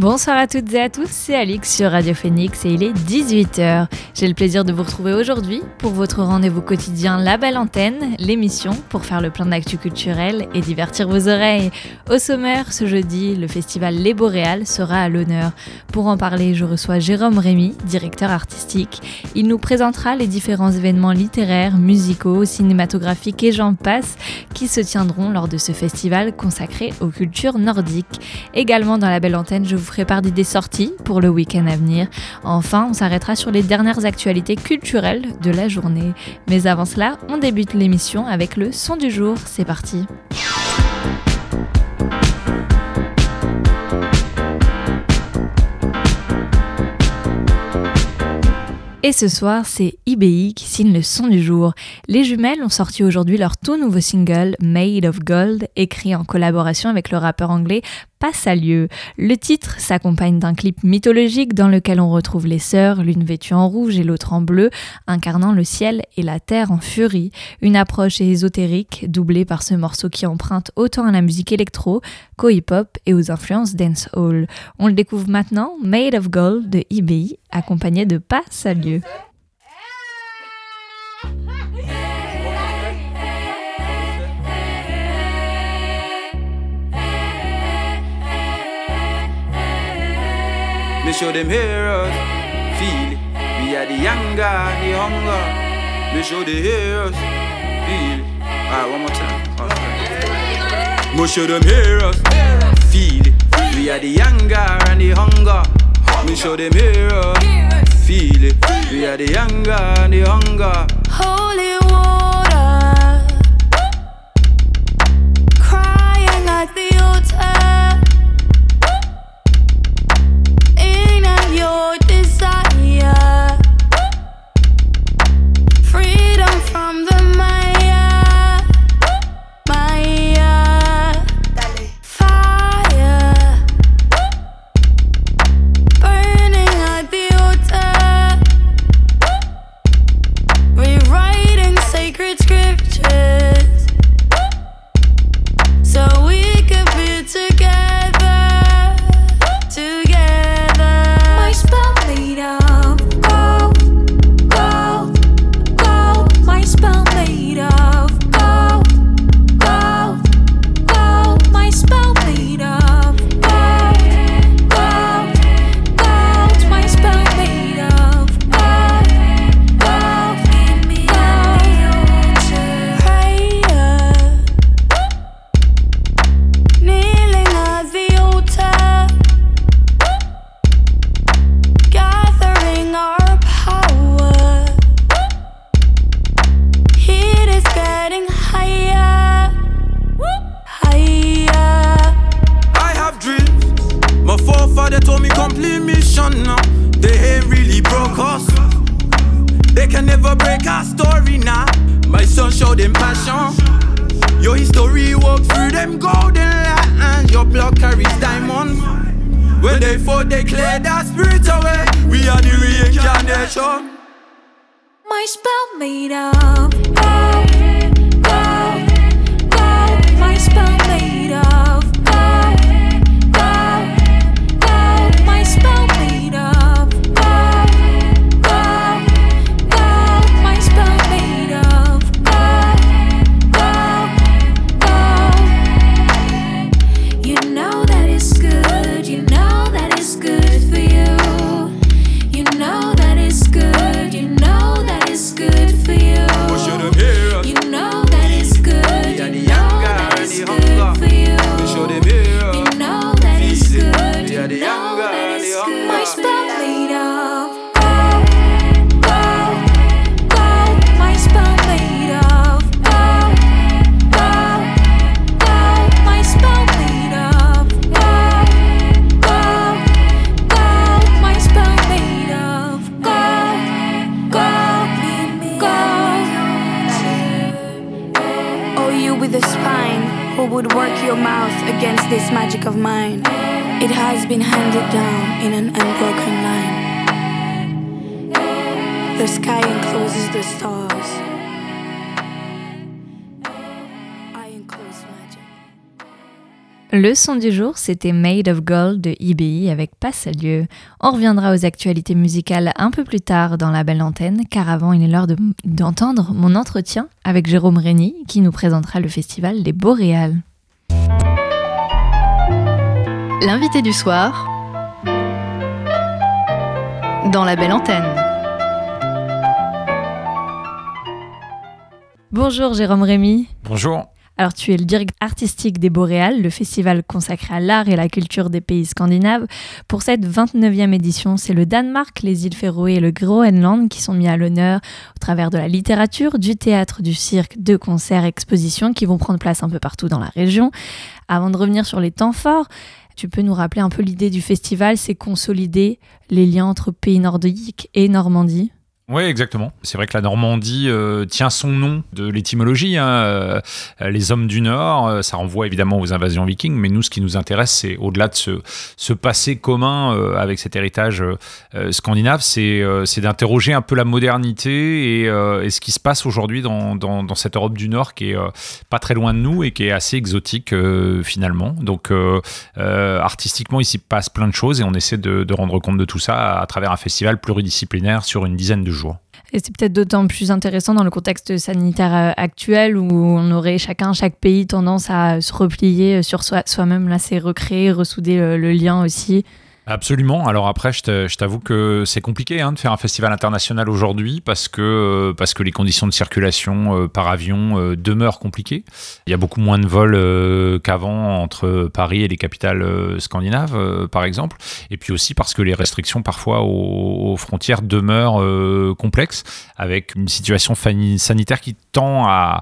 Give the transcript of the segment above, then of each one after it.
Bonsoir à toutes et à tous, c'est Alix sur Radio Phoenix et il est 18h. J'ai le plaisir de vous retrouver aujourd'hui pour votre rendez-vous quotidien La Belle Antenne, l'émission pour faire le plein d'actu culturel et divertir vos oreilles. Au sommaire, ce jeudi, le festival Les Boréales sera à l'honneur. Pour en parler, je reçois Jérôme Rémy, directeur artistique. Il nous présentera les différents événements littéraires, musicaux, cinématographiques et j'en passe qui se tiendront lors de ce festival consacré aux cultures nordiques. Également dans La Belle Antenne, je vous part d'idées sorties pour le week-end à venir. Enfin, on s'arrêtera sur les dernières actualités culturelles de la journée. Mais avant cela, on débute l'émission avec le son du jour. C'est parti. Et ce soir, c'est IBI qui signe le son du jour. Les jumelles ont sorti aujourd'hui leur tout nouveau single Made of Gold, écrit en collaboration avec le rappeur anglais lieu. Le titre s'accompagne d'un clip mythologique dans lequel on retrouve les sœurs, l'une vêtue en rouge et l'autre en bleu, incarnant le ciel et la terre en furie. Une approche ésotérique doublée par ce morceau qui emprunte autant à la musique électro qu'au hip-hop et aux influences dancehall. On le découvre maintenant, Made of Gold de IBI, accompagné de Pas you. Make sure them heroes feel. We are the younger, the hunger. Me show they heroes feel it. Alright, one more time. Me show them heroes feel. We are the younger and the hunger. Me show them heroes feel it. We are the younger and the hunger. Holy them passion. Your history walk through them golden lines. Your blood carries diamonds. When they fought, they cleared that spirit away. We are the reincarnation. My spell made of gold, gold, gold. My spell. Le son du jour, c'était Made of Gold de IBI avec Passe-Lieu. On reviendra aux actualités musicales un peu plus tard dans la belle antenne, car avant, il est l'heure de- d'entendre mon entretien avec Jérôme Rény, qui nous présentera le festival des Boréales. L'invité du soir dans la belle antenne. Bonjour Jérôme Rémy. Bonjour. Alors, tu es le directeur artistique des Boréales, le festival consacré à l'art et la culture des pays scandinaves. Pour cette 29e édition, c'est le Danemark, les îles Féroé et le Groenland qui sont mis à l'honneur au travers de la littérature, du théâtre, du cirque, de concerts, expositions qui vont prendre place un peu partout dans la région. Avant de revenir sur les temps forts, tu peux nous rappeler un peu l'idée du festival, c'est consolider les liens entre pays nordiques et Normandie? Oui, exactement. C'est vrai que la Normandie euh, tient son nom de l'étymologie. hein. Euh, les hommes du Nord, euh, ça renvoie évidemment aux invasions vikings, mais nous, ce qui nous intéresse, c'est au-delà de ce, passé commun avec cet héritage scandinave, c'est d'interroger un peu la modernité et, ce qui se passe aujourd'hui dans, cette Europe du Nord qui est pas très loin de nous et qui est assez exotique finalement. Donc, artistiquement, ici passe plein de choses et on essaie de, de rendre compte de tout ça à, à travers un festival pluridisciplinaire sur une dizaine de jours. Et c'est peut-être d'autant plus intéressant dans le contexte sanitaire euh, actuel où on aurait chacun, chaque pays tendance à se replier sur soi- soi-même. Là, c'est recréer, ressouder le lien aussi. Absolument. Alors après, je t'avoue que c'est compliqué hein, de faire un festival international aujourd'hui parce que, euh, parce que les conditions de circulation euh, par avion euh, demeurent compliquées. Il y a beaucoup moins de vols qu'avant entre Paris et les capitales scandinaves, par exemple. Et puis aussi parce que les restrictions parfois aux, frontières demeurent complexes avec une situation sanitaire qui tend à,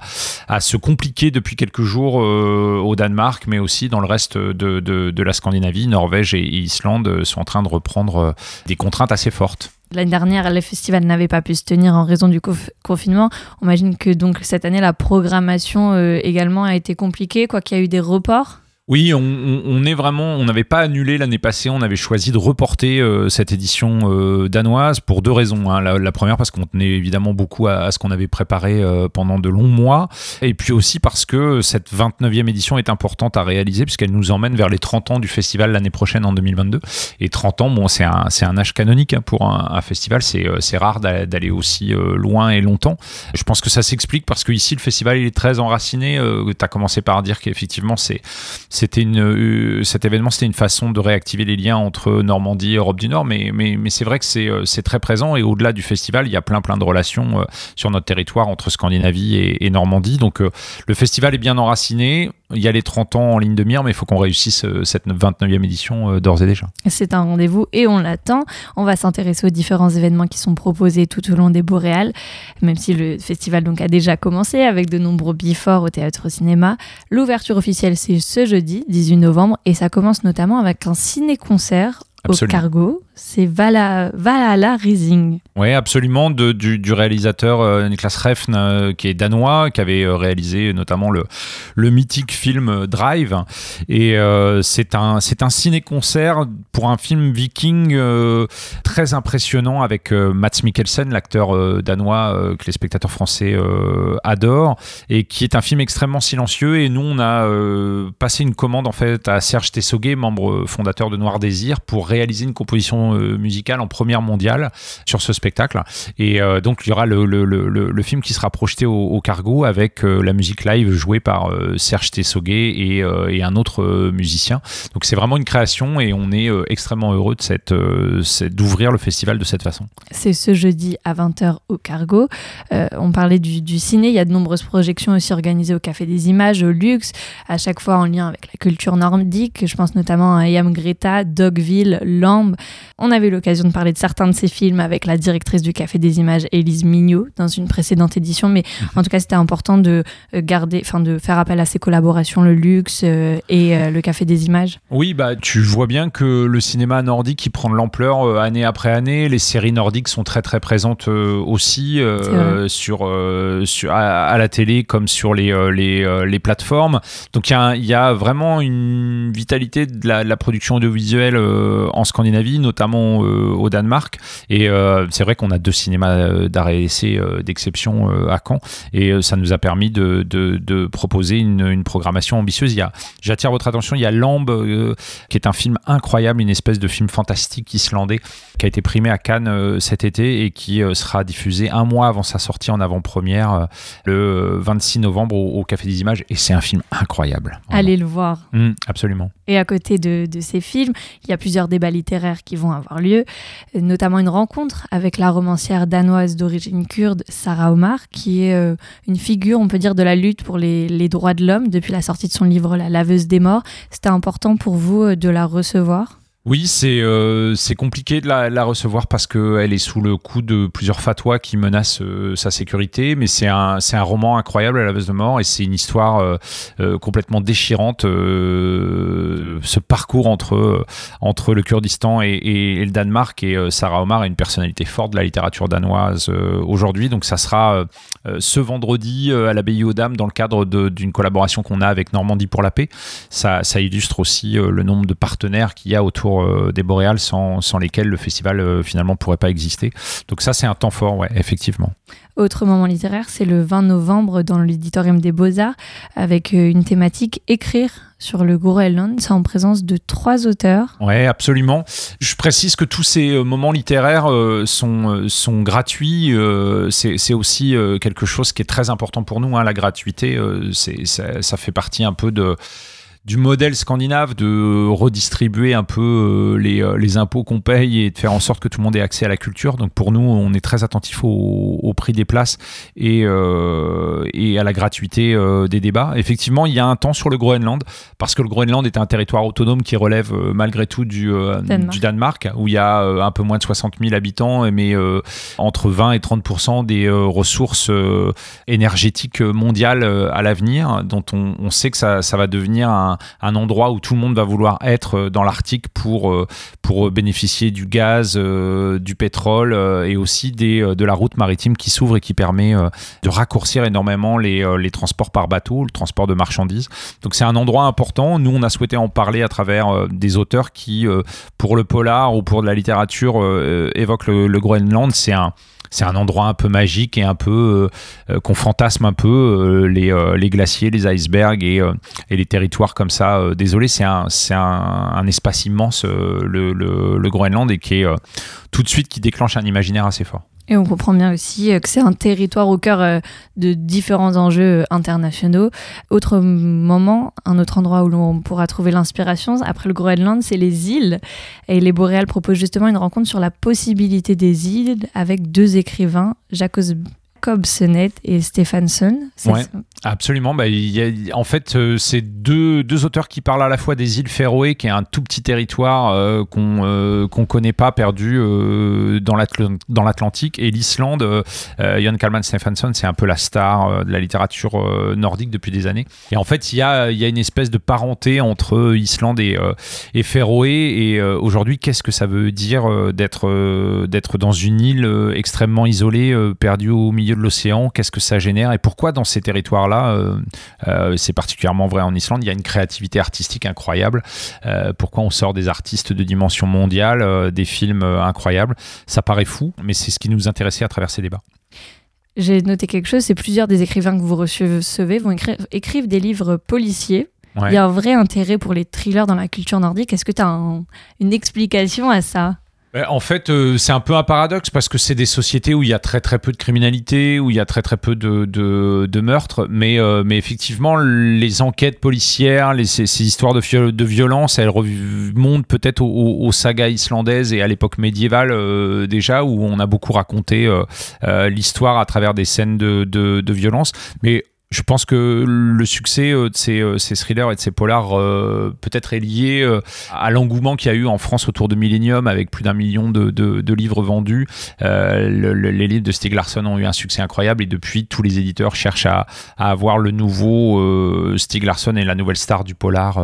se compliquer depuis quelques jours au Danemark, mais aussi dans le reste de, la Scandinavie. Norvège et Islande sont en train de reprendre euh, des contraintes assez fortes. L'année dernière, les festivals n'avaient pas pu se tenir en raison du conf- confinement. On imagine que donc cette année, la programmation euh, également a été compliquée, quoi qu'il y a eu des reports? Oui, on, on- est vraiment, on n'avait pas annulé l'année passée, on avait choisi de reporter euh, cette édition euh, danoise pour deux raisons. hein. La, première parce qu'on tenait évidemment beaucoup à, ce qu'on avait préparé euh, pendant de longs mois, et puis aussi parce que cette 29e édition est importante à réaliser puisqu'elle nous emmène vers les 30 ans du festival l'année prochaine en 2022. Et 30 ans, bon, c'est un, un âge canonique hein, pour un, un festival, c'est euh, rare d'a- d'aller aussi euh, loin et longtemps. Je pense que ça s'explique parce que ici le festival il est très enraciné. tu as commencé par dire qu'effectivement c'est c'était une, euh, cet événement, c'était une façon de réactiver les liens entre Normandie et Europe du Nord, mais, c'est vrai que c'est euh, c'est très présent et au-delà du festival, il y a plein plein de relations euh, sur notre territoire entre Scandinavie et, Normandie. Donc le festival est bien enraciné. Il y a les 30 ans en ligne de mire, mais il faut qu'on réussisse euh, cette 29e édition euh, d'ores et déjà. C'est un rendez-vous et on l'attend. On va s'intéresser aux différents événements qui sont proposés tout au long des Boréales, même si le festival donc a déjà commencé avec de nombreux before au théâtre cinéma. L'ouverture officielle c'est ce jeudi 18 novembre et ça commence notamment avec un ciné-concert au. Cargo. C'est Valhalla Rising. Oui, absolument, du, réalisateur euh, Niklas Refn, euh, qui est danois, qui avait euh, réalisé notamment le, mythique film Drive. Et c'est un, un ciné-concert pour un film viking très impressionnant avec Mats Mikkelsen, l'acteur danois que les spectateurs français adorent, et qui est un film extrêmement silencieux. Et nous, on a passé une commande en fait à Serge Tessoguet, membre fondateur de Noir Désir, pour réaliser une composition euh, musicale en première mondiale sur ce spectacle. Et euh, donc, il y aura le, film qui sera projeté au, Cargo avec euh, la musique live jouée par Serge Tessoguet et, un autre musicien. Donc, c'est vraiment une création et on est extrêmement heureux de cette, d'ouvrir le festival de cette façon. C'est ce jeudi à 20h au Cargo. On parlait du, ciné, il y a de nombreuses projections aussi organisées au Café des Images, au Luxe, à chaque fois en lien avec la culture nordique. Je pense notamment à Ayam Greta, Dogville, Lamb. On avait eu l'occasion de parler de certains de ces films avec la directrice du Café des Images, Élise Mignot, dans une précédente édition. Mais Mhm. en tout cas, c'était important de euh, garder, enfin, de faire appel à ces collaborations, le luxe euh, et euh, le Café des Images. Oui, bah tu vois bien que le cinéma nordique qui prend de l'ampleur euh, année après année. Les séries nordiques sont très très présentes aussi sur, sur à, à la télé comme sur les les, les plateformes. Donc il y, a y vraiment une vitalité de la, de la production audiovisuelle en Scandinavie, notamment euh, au Danemark. Et euh, c'est vrai qu'on a deux cinémas euh, d'art et essai d'exception à Caen, et ça nous a permis de, de, de proposer une, une programmation ambitieuse. Il y a, j'attire votre attention, il y a Lambe, qui est un film incroyable, une espèce de film fantastique islandais, qui a été primé à Cannes cet été et qui sera diffusé un mois avant sa sortie en avant-première le 26 novembre au, au Café des Images. Et c'est un film incroyable. Vraiment. Allez le voir. Hum, absolument. Et à côté de, de ces films, il y a plusieurs débats littéraires qui vont avoir lieu, notamment une rencontre avec la romancière danoise d'origine kurde Sarah Omar, qui est euh, une figure, on peut dire, de la lutte pour les, les droits de l'homme depuis la sortie de son livre La laveuse des morts. C'était important pour vous euh, de la recevoir? Oui, c'est euh, c'est compliqué de la, recevoir parce qu'elle est sous le coup de plusieurs fatwas qui menacent euh, sa sécurité, mais c'est un, un roman incroyable, La Laveuse de Mort, et c'est une histoire euh, complètement déchirante, ce parcours entre, entre le Kurdistan et, le Danemark, et Sarah Omar est une personnalité forte de la littérature danoise aujourd'hui, donc ça sera ce vendredi à l'abbaye aux Dames dans le cadre d'une collaboration qu'on a avec Normandie pour la paix. Ça, ça illustre aussi le nombre de partenaires qu'il y a autour euh, des Boréales sans, sans lesquels le festival euh, finalement pourrait pas exister. Donc ça c'est un temps fort, ouais, effectivement. Autre moment littéraire, c'est le 20 novembre dans l'auditorium des Beaux-Arts, avec euh, une thématique écrire sur le Groenland. C'est en présence de trois auteurs. Ouais, absolument. Je précise que tous ces moments littéraires sont, sont gratuits. c'est aussi quelque chose qui est très important pour nous. hein, la gratuité, ça, ça fait partie un peu de du modèle scandinave de redistribuer un peu euh, les, euh, les impôts qu'on paye et de faire en sorte que tout le monde ait accès à la culture. Donc pour nous, on est très attentif au, au prix des places et, euh, et à la gratuité euh, des débats. Effectivement, il y a un temps sur le Groenland parce que le Groenland est un territoire autonome qui relève euh, malgré tout du, Danemark. du Danemark, où il y a un peu moins de 60 000 habitants, mais entre 20 et 30 des ressources énergétiques mondiales à l'avenir, dont on, on sait que ça, ça va devenir un, un endroit où tout le monde va vouloir être euh, dans l'Arctique pour, euh, pour bénéficier du gaz, euh, du pétrole euh, et aussi des, euh, de la route maritime qui s'ouvre et qui permet euh, de raccourcir énormément les, euh, les transports par bateau, le transport de marchandises. Donc c'est un endroit important. Nous, on a souhaité en parler à travers euh, des auteurs qui, euh, pour le polar ou pour de la littérature, euh, évoquent le, le Groenland. C'est un c'est un endroit un peu magique et un peu euh, euh, qu'on fantasme un peu euh, les, glaciers, les icebergs et, les territoires comme ça. désolé, c'est un, espace immense, le, le, Groenland, et qui est tout de suite qui déclenche un imaginaire assez fort. Et on comprend bien aussi euh, que c'est un territoire au cœur euh, de différents enjeux euh, internationaux. Autre moment, un autre endroit où l'on pourra trouver l'inspiration, après le Groenland, c'est les îles. Et les Boréales proposent justement une rencontre sur la possibilité des îles avec deux écrivains, Jacobs Sonnet et Stephenson. Ouais. Absolument. Bah, il y a- en fait, euh, c'est deux, deux auteurs qui parlent à la fois des îles Féroé, qui est un tout petit territoire euh, qu'on euh, qu'on connaît pas, perdu euh, dans l'Atl- dans l'Atlantique, et l'Islande. Jan Kalman Stephenson, c'est un peu la star de la littérature nordique depuis des années. Et en fait, il y a, y a une espèce de parenté entre Islande et, et Féroé. Et aujourd'hui, qu'est-ce que ça veut dire d'être dans une île extrêmement isolée, perdue au milieu de l'océan Qu'est-ce que ça génère Et pourquoi dans ces territoires-là, euh, euh, c'est particulièrement vrai en Islande, il y a une créativité artistique incroyable Euh, Pourquoi on sort des artistes de dimension mondiale, des films incroyables Ça paraît fou, mais c'est ce qui nous intéressait à travers ces débats. J'ai noté quelque chose, c'est plusieurs des écrivains que vous recevez vont écrire, écrivent des livres policiers. Ouais. Il y a un vrai intérêt pour les thrillers dans la culture nordique. Est-ce que tu as une explication à ça? En fait, euh, c'est un peu un paradoxe parce que c'est des sociétés où il y a très très peu de criminalité, où il y a très très peu de, de, de meurtres, mais, euh, mais effectivement, les enquêtes policières, les, ces, ces histoires de, de violence, elles remontent peut-être aux, aux- sagas islandaises et à l'époque médiévale euh, déjà, où on a beaucoup raconté l'histoire à travers des scènes de violence. Mais Je pense que le succès euh, de ces, euh, ces thrillers et de ces polars euh, peut-être est lié à l'engouement qu'il y a eu en France autour de Millennium avec plus d'un million de, livres vendus. Le- le- les livres de Stieg Larsson ont eu un succès incroyable et depuis tous les éditeurs cherchent à, à avoir le nouveau Stieg Larsson et la nouvelle star du polar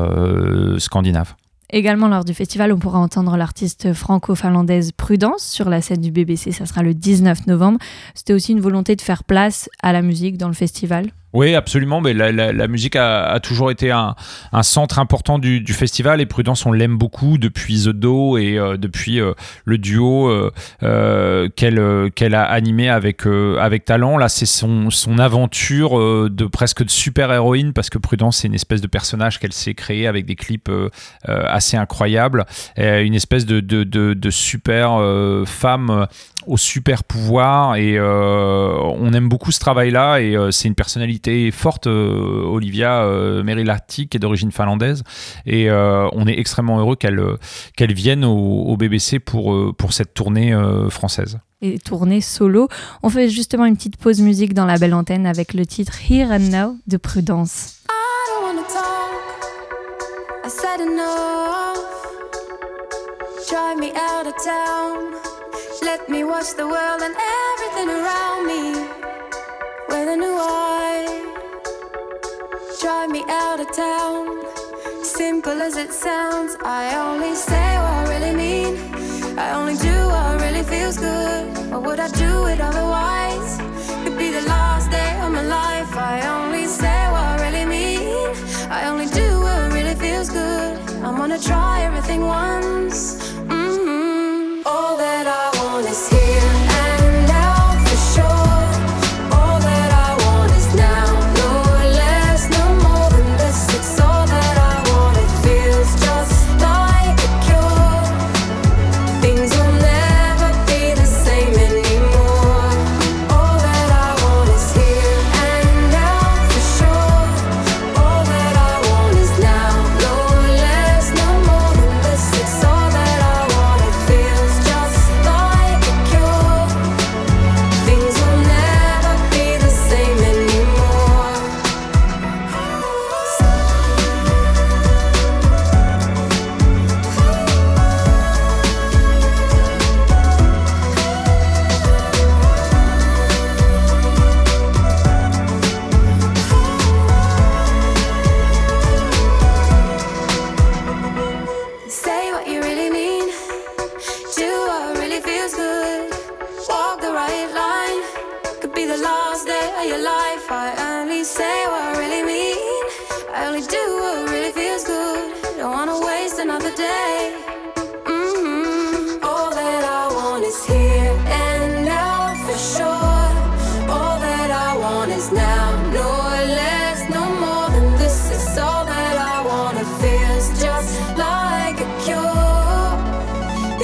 scandinave. Également lors du festival, on pourra entendre l'artiste franco-finlandaise Prudence sur la scène du BBC, ça sera le 19 novembre. C'était aussi une volonté de faire place à la musique dans le festival. Oui, absolument. Mais la, la- la musique a, a toujours été un, un centre important du, du festival et Prudence, on l'aime beaucoup depuis The Do et euh, depuis euh, le duo euh, euh, qu'elle euh, qu'elle a animé avec, euh, avec talent. Là, c'est son, son aventure de presque de super-héroïne parce que Prudence, c'est une espèce de personnage qu'elle s'est créé avec des clips assez incroyables. Une espèce de, de, de, de super femme au super pouvoir et euh, on aime beaucoup ce travail-là et euh, c'est une personnalité forte, euh, Olivia euh, Merilahti, qui est d'origine finlandaise et euh, on est extrêmement heureux qu'elle euh, qu'elle vienne au, au BBC pour, euh, pour cette tournée euh, française. et tournée solo. On fait justement une petite pause musique dans la belle antenne avec le titre Here and Now de Prudence. I don't wanna talk. I said enough. Drive me out of town. Let me watch the world and everything around me with a new eye. Drive me out of town. Simple as it sounds, I only say what I really mean. I only do what really feels good. What would I do it otherwise? Could be the last day of my life. I only say what I really mean. I only do what really feels good. I'm gonna try everything once.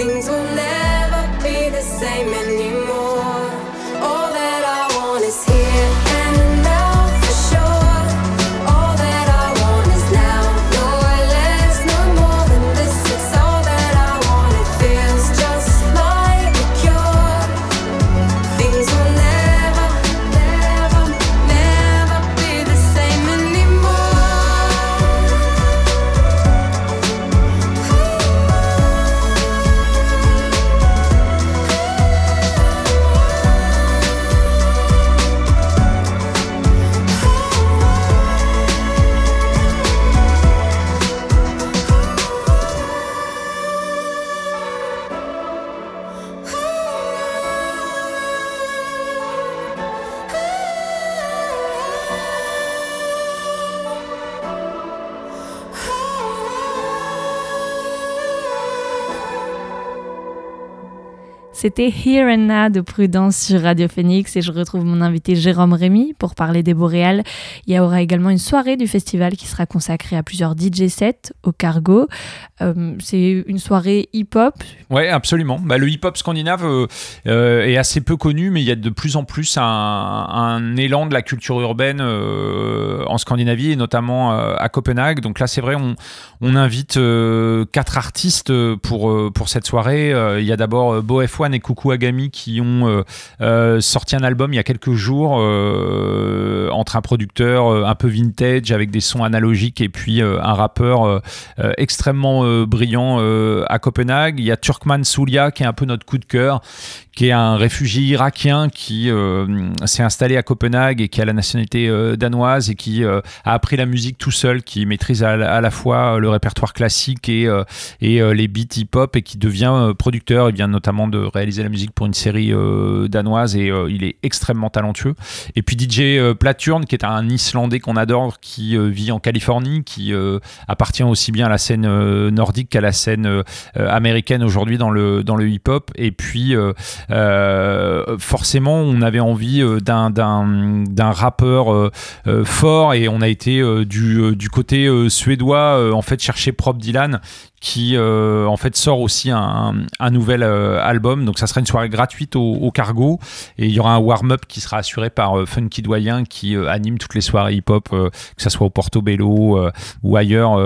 Things will C'était Here and Now de Prudence sur Radio Phoenix et je retrouve mon invité Jérôme Rémy pour parler des Boréales. Il y aura également une soirée du festival qui sera consacrée à plusieurs DJ sets au Cargo. Euh, c'est une soirée hip-hop. Ouais, absolument. Bah, le hip-hop scandinave euh, euh, est assez peu connu, mais il y a de plus en plus un, un élan de la culture urbaine en Scandinavie et notamment à Copenhague. Donc là, c'est vrai, on, on invite euh, quatre artistes pour, euh, pour cette soirée. Euh, il y a d'abord euh, Bo F1 Turkman et Coucou Agami qui ont sorti un album il y a quelques jours entre un producteur un peu vintage avec des sons analogiques et puis un rappeur extrêmement brillant à Copenhague. Il y a Turkman Soulia qui est un peu notre coup de cœur, qui est un réfugié irakien qui euh, s'est installé à Copenhague et qui a la nationalité euh, danoise et qui euh, a appris la musique tout seul, qui maîtrise à, la fois le répertoire classique et, et les beats hip-hop et qui devient producteur. Il vient notamment de réaliser la musique pour une série danoise et il est extrêmement talentueux. Et puis DJ Platurne, qui est un Islandais qu'on adore, qui vit en Californie, qui appartient aussi bien à la scène nordique qu'à la scène américaine aujourd'hui dans le, dans le hip-hop. Et puis euh, forcément, on avait envie euh, d'un rappeur euh, fort et on a été du, du côté suédois en fait chercher Prop Dylan qui en fait sort aussi un, un nouvel album. Donc ça sera une soirée gratuite au, Cargo et il y aura un warm-up qui sera assuré par Funky Doyen qui anime toutes les soirées hip-hop, que ce soit au Portobello ou ailleurs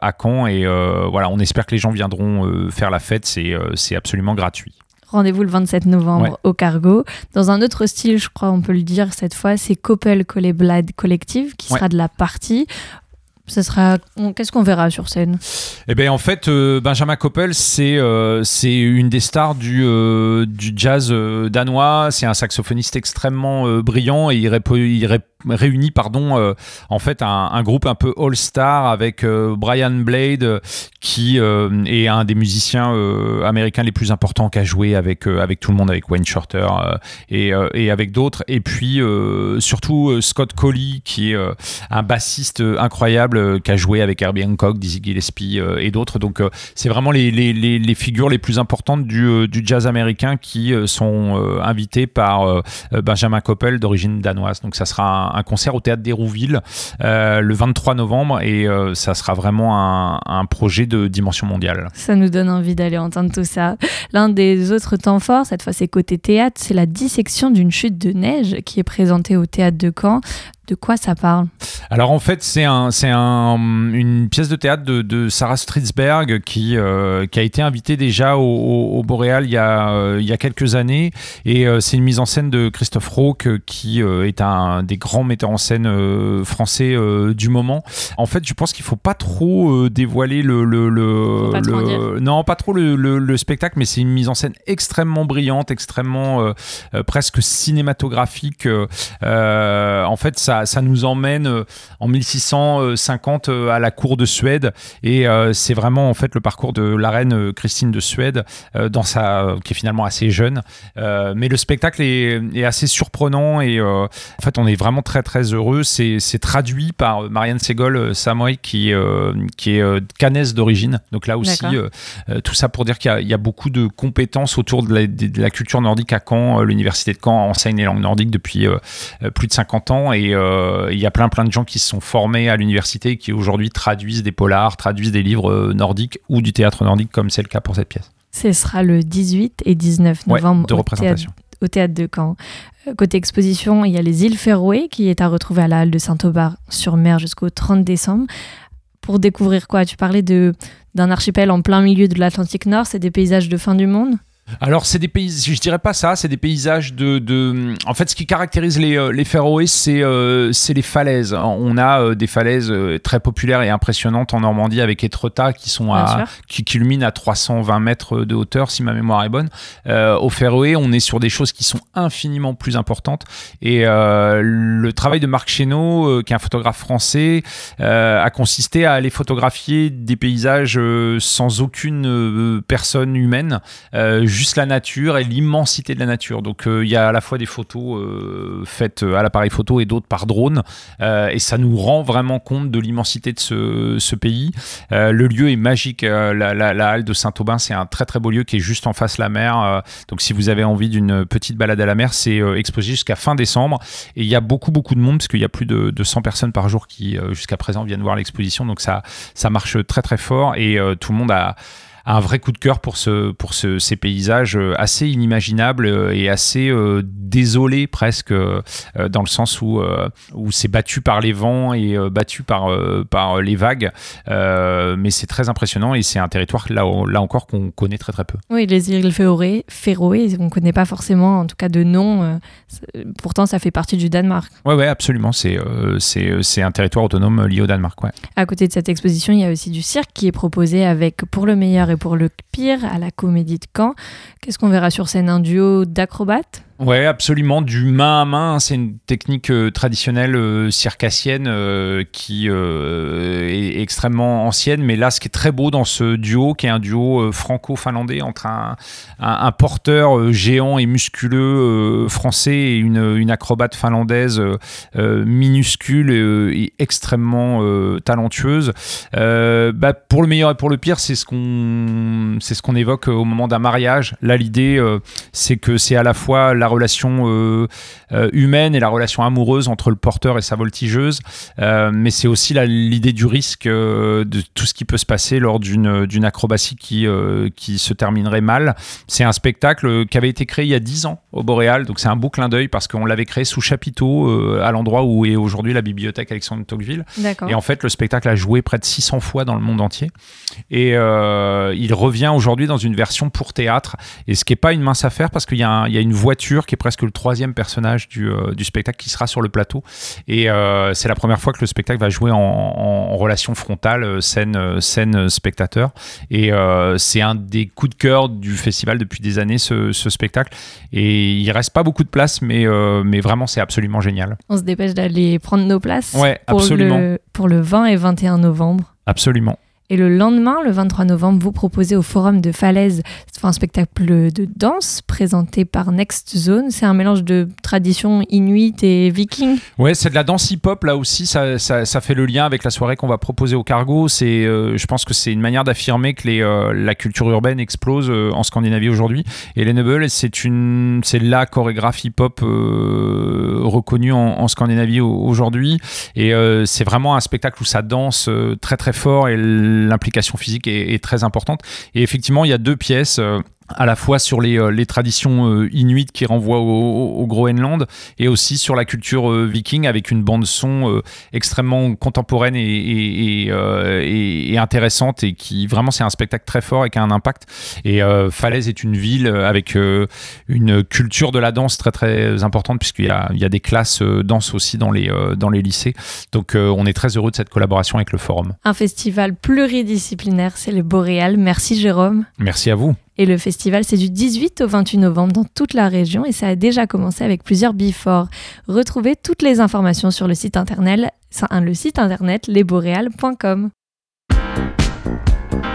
à Caen. Et voilà, on espère que les gens viendront faire la fête. C'est absolument gratuit. Rendez-vous le 27 novembre au Cargo. Dans un autre style, je crois, on peut le dire cette fois, c'est Coppel Blade Collective qui sera de la partie. Ce sera qu'est-ce qu'on verra sur scène? Eh bien en fait euh, Benjamin Coppel c'est euh, c'est une des stars du, euh, du jazz danois, c'est un saxophoniste extrêmement brillant et il, il, réunit pardon euh, en fait un, groupe un peu all star avec euh, Brian Blade qui euh, est un des musiciens américains les plus importants qui a joué avec avec tout le monde avec Wayne Shorter et, et, avec d'autres. Et puis surtout Scott Colley qui est un bassiste incroyable qui a joué avec Herbie Hancock, Dizzy Gillespie et d'autres. Donc c'est vraiment les, les, les, figures les plus importantes du, du jazz américain qui sont invitées par Benjamin Coppel d'origine danoise. Donc ça sera un, concert au théâtre d'Hérouville euh, le 23 novembre et euh, ça sera vraiment un, un, projet de dimension mondiale. Ça nous donne envie d'aller entendre tout ça. L'un des autres temps forts, cette fois c'est côté théâtre, c'est la dissection d'une chute de neige qui est présentée au théâtre de Caen. De quoi ça parle Alors en fait, c'est un, c'est un, une pièce de théâtre de, de Sarah Stridsberg qui, euh, qui a été invitée déjà au, au, Boréal il y, a, euh, il y a quelques années. Et euh, c'est une mise en scène de Christophe Rauque qui est un des grands metteurs en scène français du moment. En fait, je pense qu'il faut pas trop dévoiler le, le, le, non pas trop le, le, spectacle, mais c'est une mise en scène extrêmement brillante, extrêmement presque cinématographique. en fait, ça ça, nous emmène euh, en 1650 euh, à la cour de Suède. Et euh, c'est vraiment en fait le parcours de la reine Christine de Suède dans sa qui est finalement assez jeune. Mais le spectacle est, assez surprenant et en fait on est vraiment très très heureux. C'est traduit par Marianne Segol Samoy qui qui est canaise d'origine. Donc là aussi tout ça pour dire qu'il y, a beaucoup de compétences autour de la, de la culture nordique à Caen. L'université de Caen enseigne les langues nordiques depuis plus de 50 ans. Et il y a plein plein de gens qui se sont formés à l'université qui aujourd'hui traduisent des polars, traduisent des livres euh, nordiques ou du théâtre nordique comme c'est le cas pour cette pièce. Ce sera le 18 et 19 novembre de représentation. Au, théâtre, de Caen. Euh, côté exposition, il y a les îles Féroé qui est à retrouver à la halle de Saint-Aubert-sur-Mer jusqu'au 30 décembre. Pour découvrir quoi? Tu parlais de d'un archipel en plein milieu de l'Atlantique Nord, c'est des paysages de fin du monde? Alors, c'est des pays, je dirais pas ça, c'est des paysages de, de, En fait, ce qui caractérise les, euh, les Féroé, c'est euh, les falaises. On a euh, des falaises euh, très populaires et impressionnantes en Normandie avec Etretat qui sont à, qui culminent à 320 mètres de hauteur, si ma mémoire est bonne. Euh, au Féroé, on est sur des choses qui sont infiniment plus importantes. Et le travail de Marc Chéneau, qui est un photographe français, a consisté à aller photographier des paysages sans aucune personne humaine juste la nature et l'immensité de la nature. Donc euh, il y a à la fois des photos euh, faites à l'appareil photo et d'autres par drone, euh, et ça nous rend vraiment compte de l'immensité de ce, pays. le lieu est magique. La, halle de Saint-Aubin, c'est un très très beau lieu qui est juste en face de la mer. donc si vous avez envie d'une petite balade à la mer, c'est exposé jusqu'à fin décembre. Et il y a beaucoup beaucoup de monde parce qu'il y a plus de, de 100 personnes par jour qui jusqu'à présent viennent voir l'exposition. Donc ça ça marche très très fort et tout le monde a un vrai coup de cœur pour, ce, pour ce, ces paysages euh, assez inimaginables euh, et assez euh, désolé presque, euh, dans le sens où, euh, où c'est battu par les vents et battu par, par les vagues. Mais c'est très impressionnant et c'est un territoire là, là encore qu'on connaît très très peu. Oui, les îles Féroé, Féroé, on ne connaît pas forcément, en tout cas de nom. pourtant, ça fait partie du Danemark. Ouais, ouais, absolument. C'est c'est c'est un territoire autonome lié au Danemark. Ouais. À côté de cette exposition, il y a aussi du cirque qui est proposé avec pour le meilleur et pour le pire à la Comédie de Caen. Qu'est-ce qu'on verra sur scène? Un duo d'acrobates? Ouais, absolument. Du main à main, c'est une technique euh, traditionnelle euh, circassienne euh, qui est extrêmement ancienne. Mais là, ce qui est très beau dans ce duo, qui est un duo franco-finlandais entre un, porteur géant et musculeux français et une, acrobate finlandaise minuscule et extrêmement talentueuse. Bah, pour le meilleur et pour le pire, c'est ce qu'on c'est ce qu'on évoque au moment d'un mariage. Là, l'idée, c'est que c'est à la fois la relation euh, euh, humaine et la relation amoureuse entre le porteur et sa voltigeuse, euh, mais c'est aussi la- l'idée du risque de tout ce qui peut se passer lors d'une acrobatie qui, qui se terminerait mal. C'est un spectacle qui avait été créé il y a 10 ans au Boréal, donc c'est un beau clin d'œil parce qu'on l'avait créé sous chapiteau à l'endroit où est aujourd'hui la bibliothèque Alexandre Tocqueville. Et en fait, le spectacle a joué près de 600 fois dans le monde entier. Et euh, il revient aujourd'hui dans une version pour théâtre. Et ce qui n'est pas une mince affaire parce qu'il y a une voiture qui est presque le troisième personnage du, euh, du spectacle qui sera sur le plateau. Et euh, c'est la première fois que le spectacle va jouer en, relation frontale, euh, scène, scène spectateur. Et c'est un des coups de cœur du festival depuis des années, ce, ce spectacle. Et il reste pas beaucoup de place, mais, mais vraiment, c'est absolument génial. On se dépêche d'aller prendre nos places Ouais, pour, absolument. le, pour le 20 et 21 novembre. Absolument. Et le lendemain, le 23 novembre, vous proposez au Forum de Falaise un spectacle de danse présenté par Next Zone. C'est un mélange de tradition inuit et viking. Ouais, c'est de la danse hip-hop là aussi. Ça, ça, fait le lien avec la soirée qu'on va proposer au Cargo. Euh, je pense que c'est une manière d'affirmer que euh, la culture urbaine explose euh, en Scandinavie aujourd'hui. Et les Noble, c'est la chorégraphe hip-hop reconnue en, en Scandinavie au- aujourd'hui. Et c'est vraiment un spectacle où ça danse très très fort et l'implication physique est, très importante. Et effectivement, il y a deux pièces. À la fois sur les, euh, les traditions euh, inuites qui renvoient au, Groenland et aussi sur la culture euh, viking avec une bande son extrêmement contemporaine et, et, et, intéressante et qui vraiment c'est un spectacle très fort et qui a un impact et euh, Falaise est une ville avec euh, une culture de la danse très très importante puisqu'il y a, il y a des classes danse aussi dans les, dans les lycées donc euh, on est très heureux de cette collaboration avec le forum Un festival pluridisciplinaire, c'est le Boréal. Merci Jérôme. merci à vous Et le festival, c'est du 18 au 28 novembre dans toute la région et ça a déjà commencé avec plusieurs before. Retrouvez toutes les informations sur le site internet, le site internet lesboréal.com.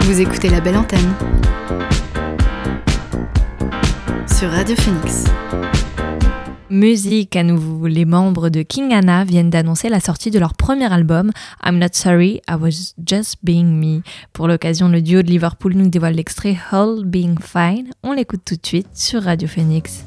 Vous écoutez la belle antenne sur Radio Phoenix. Musique à nouveau, les membres de King Anna viennent d'annoncer la sortie de leur premier album I'm Not Sorry, I Was Just Being Me. Pour l'occasion, le duo de Liverpool nous dévoile l'extrait All Being Fine. On l'écoute tout de suite sur Radio Phoenix.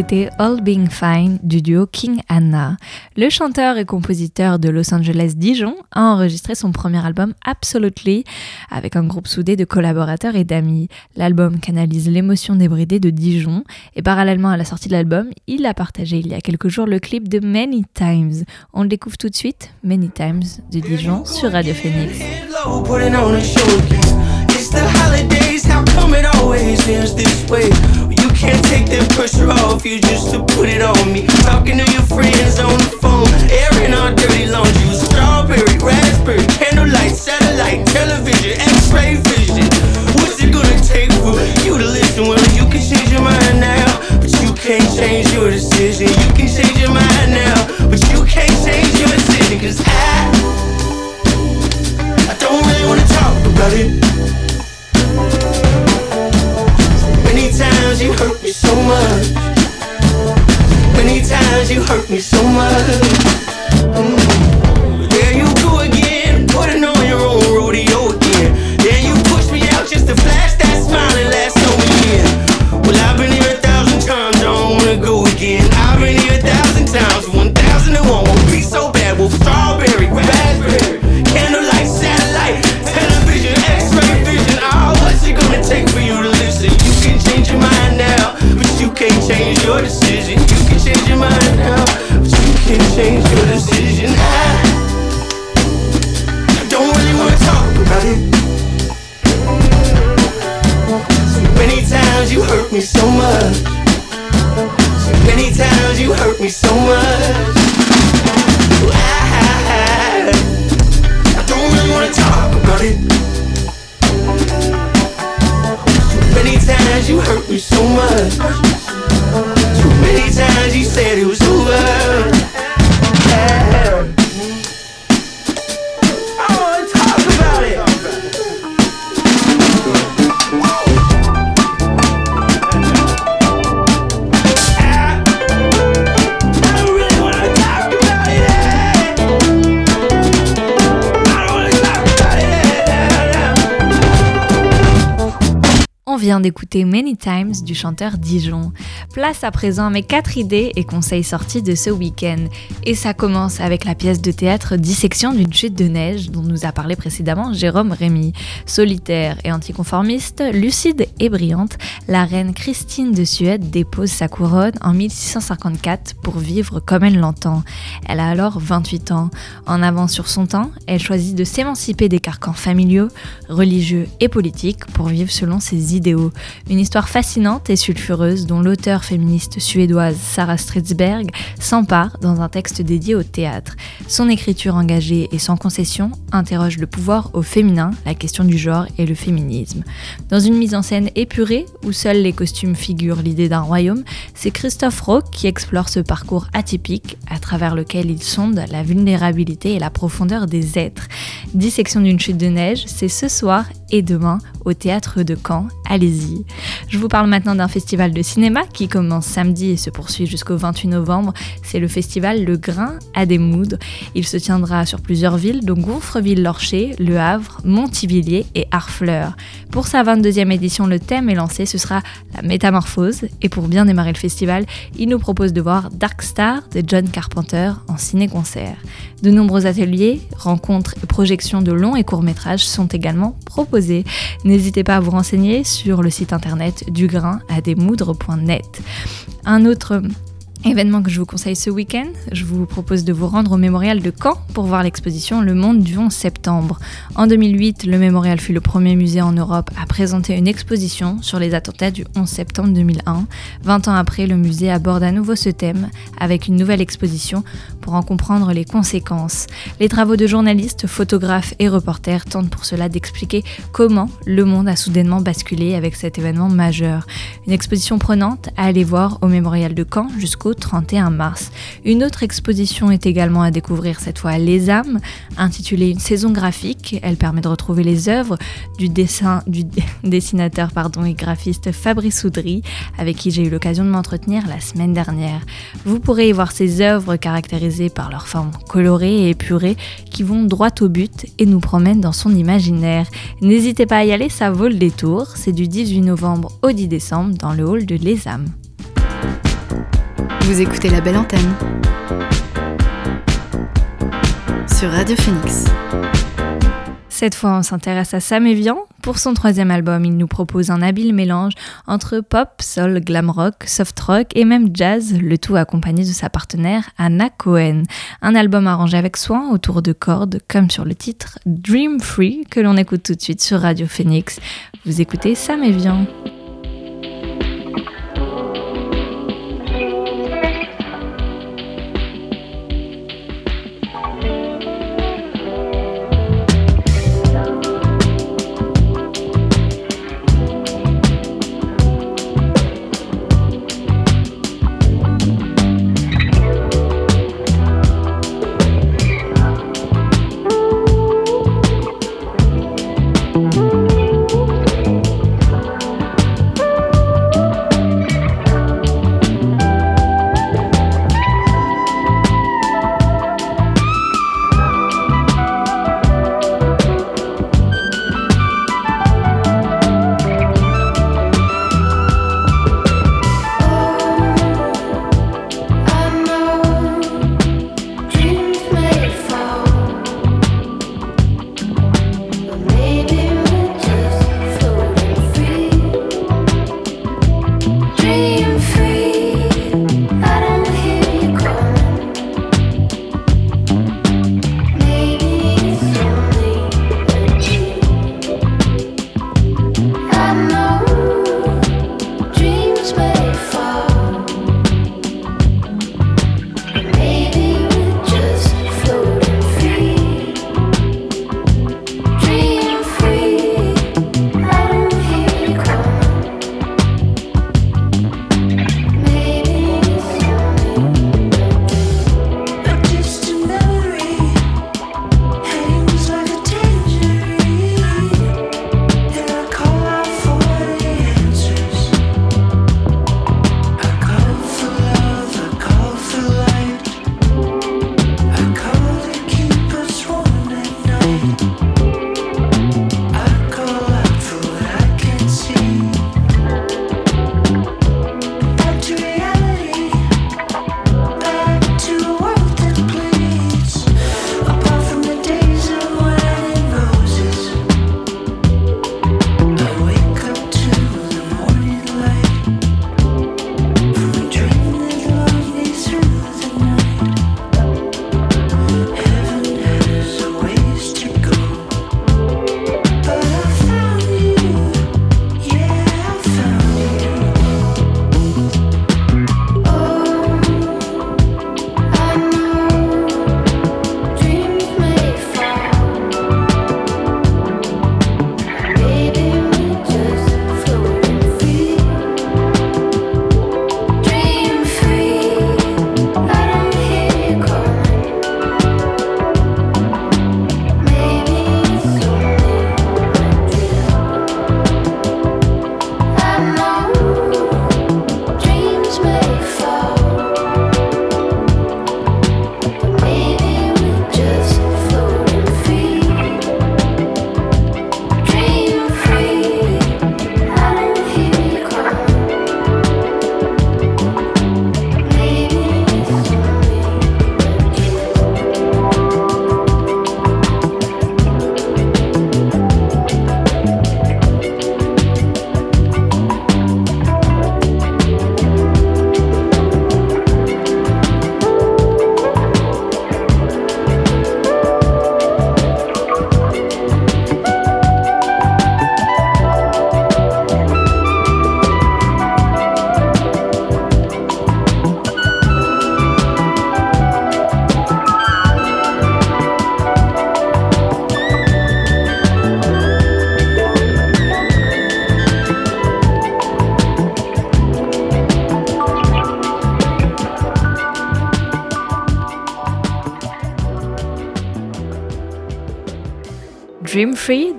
C'était All Being Fine du duo King Anna. Le chanteur et compositeur de Los Angeles Dijon a enregistré son premier album Absolutely avec un groupe soudé de collaborateurs et d'amis. L'album canalise l'émotion débridée de Dijon et parallèlement à la sortie de l'album, il a partagé il y a quelques jours le clip de Many Times. On le découvre tout de suite, Many Times de Dijon sur Radio Phoenix. Can't take that pressure off you just to put it on me. Talking to your friends on the phone, airing our dirty laundry. Strawberry, raspberry, candlelight, satellite, television, x-ray vision. What's it gonna take for you to listen? Well, you can change your mind now, but you can't change your decision. You can change your mind now, but you can't change your decision. Cause I, I don't really wanna talk about it. Times you hurt me so much. Many times you hurt me so much. Mm. D'écouter Many Times du chanteur Dijon. Place à présent mes quatre idées et conseils sortis de ce week-end. Et ça commence avec la pièce de théâtre Dissection d'une chute de neige dont nous a parlé précédemment Jérôme Rémy. Solitaire et anticonformiste, lucide et brillante, la reine Christine de Suède dépose sa couronne en 1654 pour vivre comme elle l'entend. Elle a alors 28 ans. En avance sur son temps, elle choisit de s'émanciper des carcans familiaux, religieux et politiques pour vivre selon ses idées une histoire fascinante et sulfureuse dont l'auteur féministe suédoise Sarah Stridsberg s'empare dans un texte dédié au théâtre. Son écriture engagée et sans concession interroge le pouvoir au féminin, la question du genre et le féminisme. Dans une mise en scène épurée où seuls les costumes figurent l'idée d'un royaume, c'est Christophe Rock qui explore ce parcours atypique à travers lequel il sonde la vulnérabilité et la profondeur des êtres. Dissection d'une chute de neige, c'est ce soir et demain au théâtre de Caen. Allez-y. Je vous parle maintenant d'un festival de cinéma qui commence samedi et se poursuit jusqu'au 28 novembre. C'est le festival Le Grain à des Moudres. Il se tiendra sur plusieurs villes, dont Gonfreville-Lorcher, Le Havre, Montivilliers et Harfleur. Pour sa 22e édition, le thème est lancé, ce sera la métamorphose. Et pour bien démarrer le festival, il nous propose de voir Dark Star de John Carpenter en ciné-concert. De nombreux ateliers, rencontres et projections de longs et courts métrages sont également proposés. N'hésitez pas à vous renseigner sur le site internet dugrain à Un autre Événement que je vous conseille ce week-end, je vous propose de vous rendre au mémorial de Caen pour voir l'exposition Le Monde du 11 septembre. En 2008, le mémorial fut le premier musée en Europe à présenter une exposition sur les attentats du 11 septembre 2001. 20 ans après, le musée aborde à nouveau ce thème avec une nouvelle exposition pour en comprendre les conséquences. Les travaux de journalistes, photographes et reporters tentent pour cela d'expliquer comment le monde a soudainement basculé avec cet événement majeur. Une exposition prenante à aller voir au mémorial de Caen jusqu'au 31 mars. Une autre exposition est également à découvrir cette fois à Les âmes, intitulée Une saison graphique. Elle permet de retrouver les œuvres du, dessin, du dessinateur pardon, et graphiste Fabrice Oudry, avec qui j'ai eu l'occasion de m'entretenir la semaine dernière. Vous pourrez y voir ces œuvres caractérisées par leur forme colorée et épurée qui vont droit au but et nous promènent dans son imaginaire. N'hésitez pas à y aller, ça vaut le détour. C'est du 18 novembre au 10 décembre dans le hall de Les âmes. Vous écoutez la belle antenne sur Radio Phoenix. Cette fois, on s'intéresse à Sam Evian. Pour son troisième album, il nous propose un habile mélange entre pop, soul, glam rock, soft rock et même jazz, le tout accompagné de sa partenaire Anna Cohen. Un album arrangé avec soin autour de cordes, comme sur le titre Dream Free, que l'on écoute tout de suite sur Radio Phoenix. Vous écoutez Sam Evian.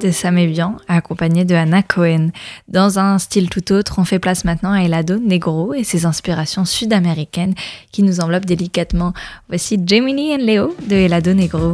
De Sam Evian, accompagné de Anna Cohen. Dans un style tout autre, on fait place maintenant à Elado Negro et ses inspirations sud-américaines qui nous enveloppent délicatement. Voici Gemini and Leo de Elado Negro.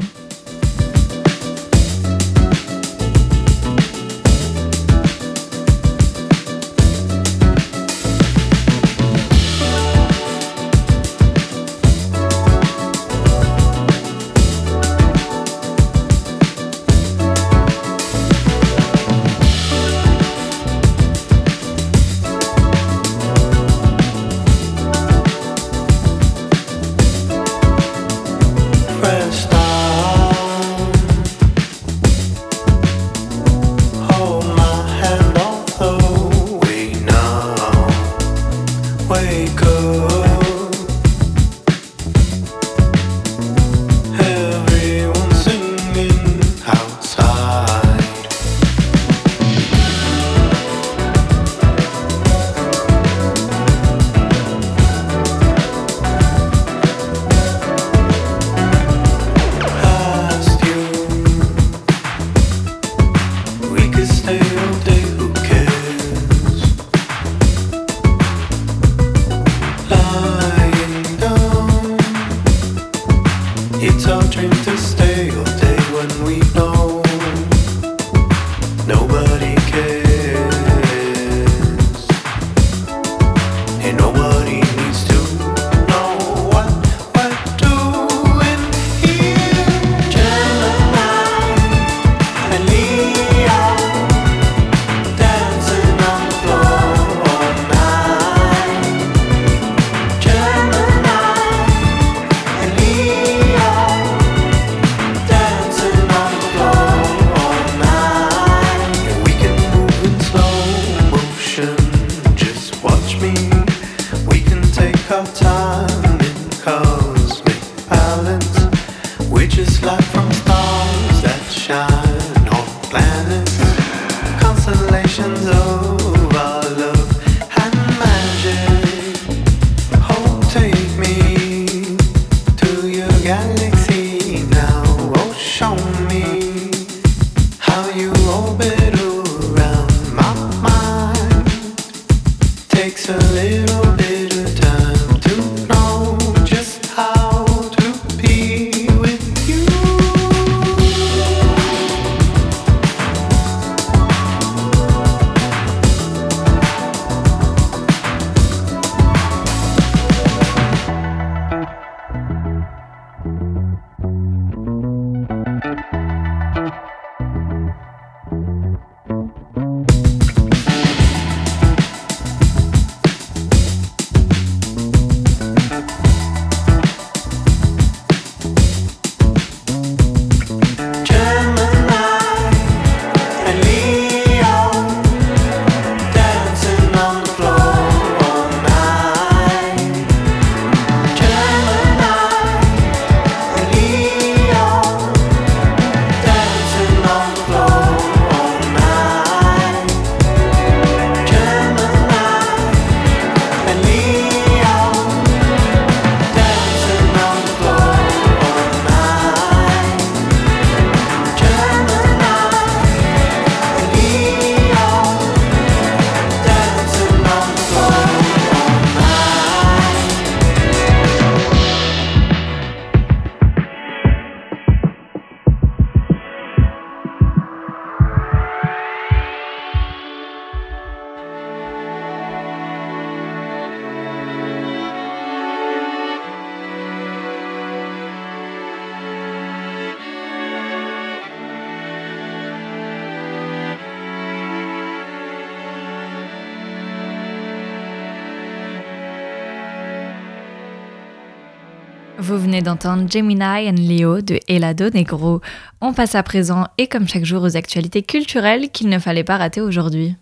Vous venez d'entendre Gemini and Leo de Elado Negro. On passe à présent et comme chaque jour aux actualités culturelles qu'il ne fallait pas rater aujourd'hui.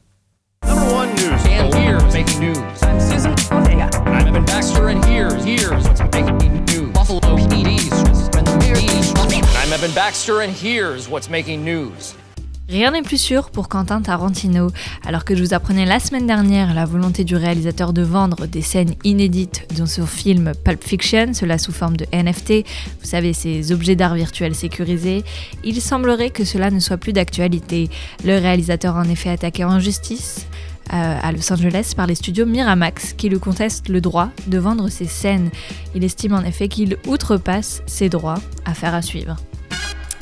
I'm Evan Baxter, and here's what's making news. Rien n'est plus sûr pour Quentin Tarantino. Alors que je vous apprenais la semaine dernière la volonté du réalisateur de vendre des scènes inédites dans son film Pulp Fiction, cela sous forme de NFT, vous savez, ces objets d'art virtuel sécurisés, il semblerait que cela ne soit plus d'actualité. Le réalisateur a en effet attaqué en justice euh, à Los Angeles par les studios Miramax qui lui contestent le droit de vendre ses scènes. Il estime en effet qu'il outrepasse ses droits, affaire à suivre.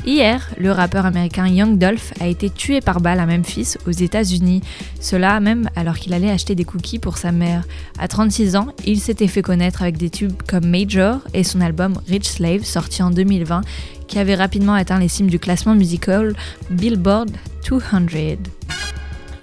Hier, le rappeur américain Young Dolph a été tué par balle à Memphis, aux États-Unis. Cela même alors qu'il allait acheter des cookies pour sa mère. À 36 ans, il s'était fait connaître avec des tubes comme Major et son album Rich Slave, sorti en 2020, qui avait rapidement atteint les cimes du classement musical Billboard 200.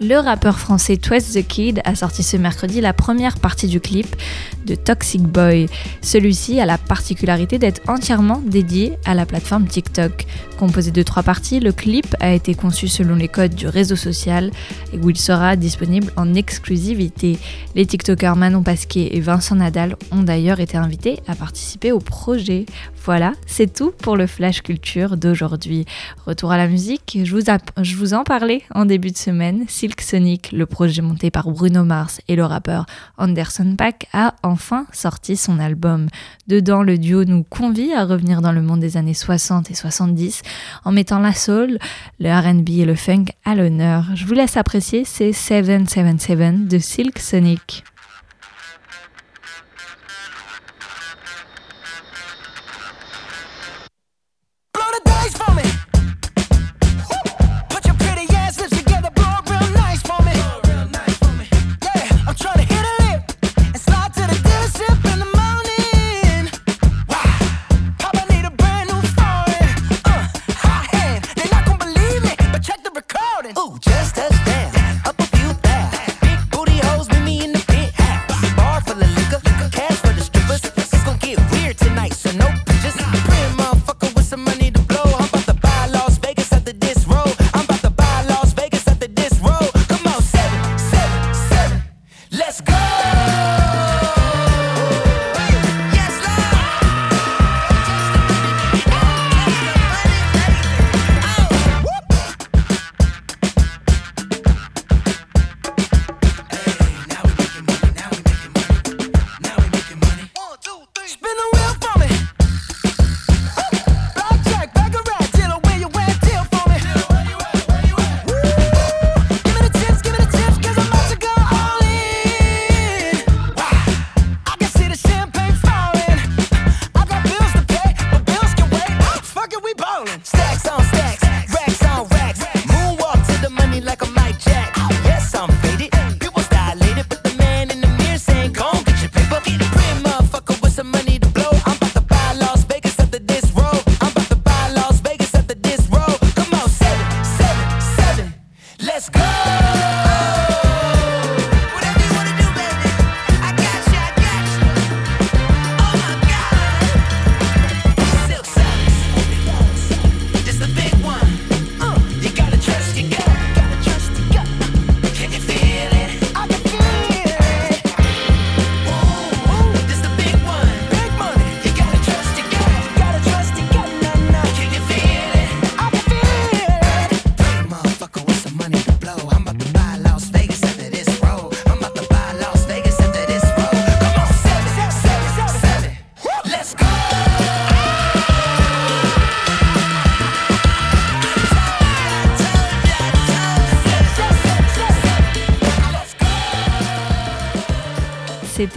Le rappeur français Twice the Kid a sorti ce mercredi la première partie du clip de Toxic Boy. Celui-ci a la particularité d'être entièrement dédié à la plateforme TikTok. Composé de trois parties, le clip a été conçu selon les codes du réseau social et où il sera disponible en exclusivité. Les TikTokers Manon Pasquier et Vincent Nadal ont d'ailleurs été invités à participer au projet. Voilà, c'est tout pour le Flash Culture d'aujourd'hui. Retour à la musique, je vous, en parlais en début de semaine. Silk Sonic, le projet monté par Bruno Mars et le rappeur Anderson Paak, a enfin sorti son album. Dedans, le duo nous convie à revenir dans le monde des années 60 et 70 en mettant la soul, le RB et le funk à l'honneur. Je vous laisse apprécier ces 777 de Silk Sonic.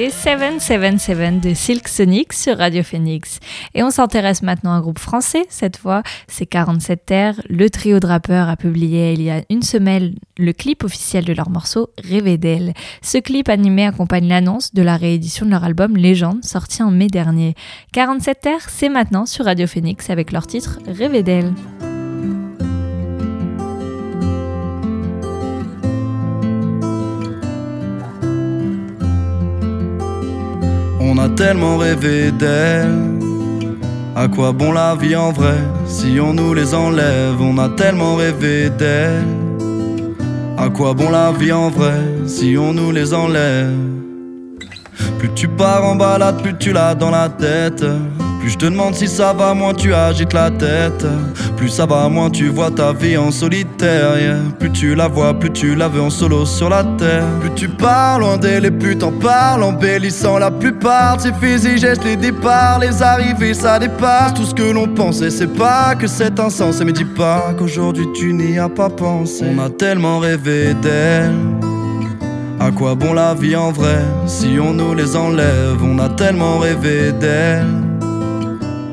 C'était 777 de Silk Sonic sur Radio Phoenix. Et on s'intéresse maintenant à un groupe français, cette fois, c'est 47 Terres. Le trio de rappeurs a publié il y a une semaine le clip officiel de leur morceau Rêver d'elle. Ce clip animé accompagne l'annonce de la réédition de leur album Légende, sorti en mai dernier. 47 Terres, c'est maintenant sur Radio Phoenix avec leur titre Rêver d'elle. On a tellement rêvé d'elle. À quoi bon la vie en vrai si on nous les enlève? On a tellement rêvé d'elle. À quoi bon la vie en vrai si on nous les enlève? Plus tu pars en balade, plus tu l'as dans la tête. Plus je te demande si ça va, moins tu agites la tête. Plus ça va, moins tu vois ta vie en solitaire. Plus tu la vois, plus tu la veux en solo sur la terre. Plus tu parles loin d'elle et plus t'en parles, embellissant la plupart de ses physiques, gestes, les départs, les arrivées, ça dépasse tout ce que l'on pensait. C'est pas que c'est insensé, mais dis pas qu'aujourd'hui tu n'y as pas pensé. On a tellement rêvé d'elle. À quoi bon la vie en vrai si on nous les enlève? On a tellement rêvé d'elle.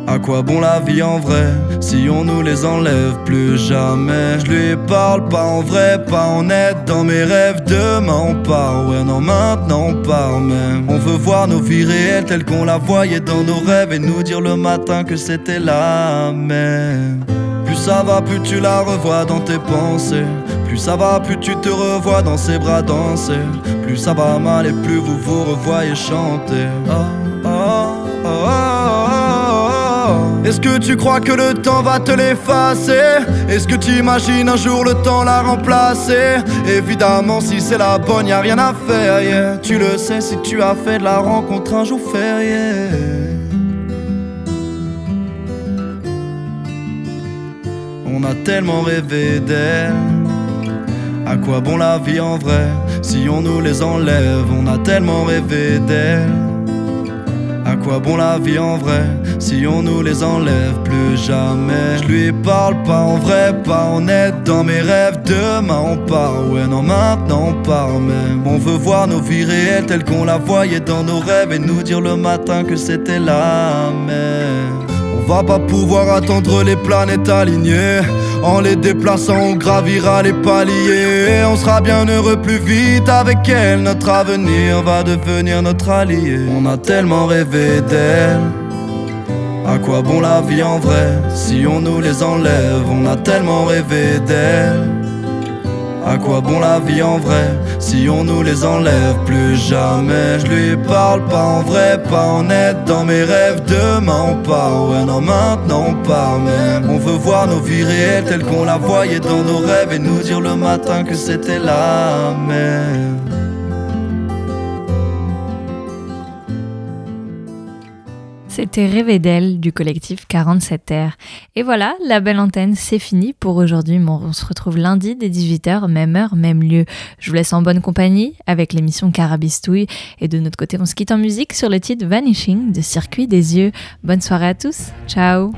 À quoi bon la vie en vrai si on nous les enlève plus jamais? Je lui parle pas en vrai, pas en net dans mes rêves Demain on part, ouais non maintenant on part même On veut voir nos vies réelles telles qu'on la voyait dans nos rêves Et nous dire le matin que c'était la même. Plus ça va, plus tu la revois dans tes pensées. Plus ça va, plus tu te revois dans ses bras danser Plus ça va mal et plus vous vous revoyez chanter. Oh, oh. oh. Est-ce que tu crois que le temps va te l'effacer? Est-ce que tu imagines un jour le temps la remplacer? Évidemment si c'est la bonne y a rien à faire yeah. Tu le sais si tu as fait de la rencontre un jour férié. On a tellement rêvé d'elle. À quoi bon la vie en vrai? Si on nous les enlève On a tellement rêvé d'elle à quoi bon la vie en vrai si on nous les enlève plus jamais? Je lui parle pas en vrai, pas honnête dans mes rêves. Demain on part, ouais non maintenant on part même. On veut voir nos vies réelles telles qu'on la voyait dans nos rêves Et nous dire le matin que c'était la même va pas pouvoir attendre les planètes alignées en les déplaçant, on gravira les paliers. On sera bien heureux plus vite avec elle. Notre avenir va devenir notre allié. On a tellement rêvé d'elle. À quoi bon la vie en vrai? Si on nous les enlève On a tellement rêvé d'elle. À quoi bon la vie en vrai si on nous les enlève plus jamais? Je lui parle pas en vrai, pas honnête dans mes rêves Demain on part, ouais non maintenant part même. On veut voir nos vies réelles telles qu'on la voyait dans nos rêves Et nous dire le matin que c'était la même C'était Rêver d'elle du collectif 47 r Et voilà, la belle antenne, c'est fini pour aujourd'hui. On se retrouve lundi dès 18h, même heure, même lieu. Je vous laisse en bonne compagnie avec l'émission Carabistouille. Et de notre côté, on se quitte en musique sur le titre Vanishing de Circuit des Yeux. Bonne soirée à tous. Ciao.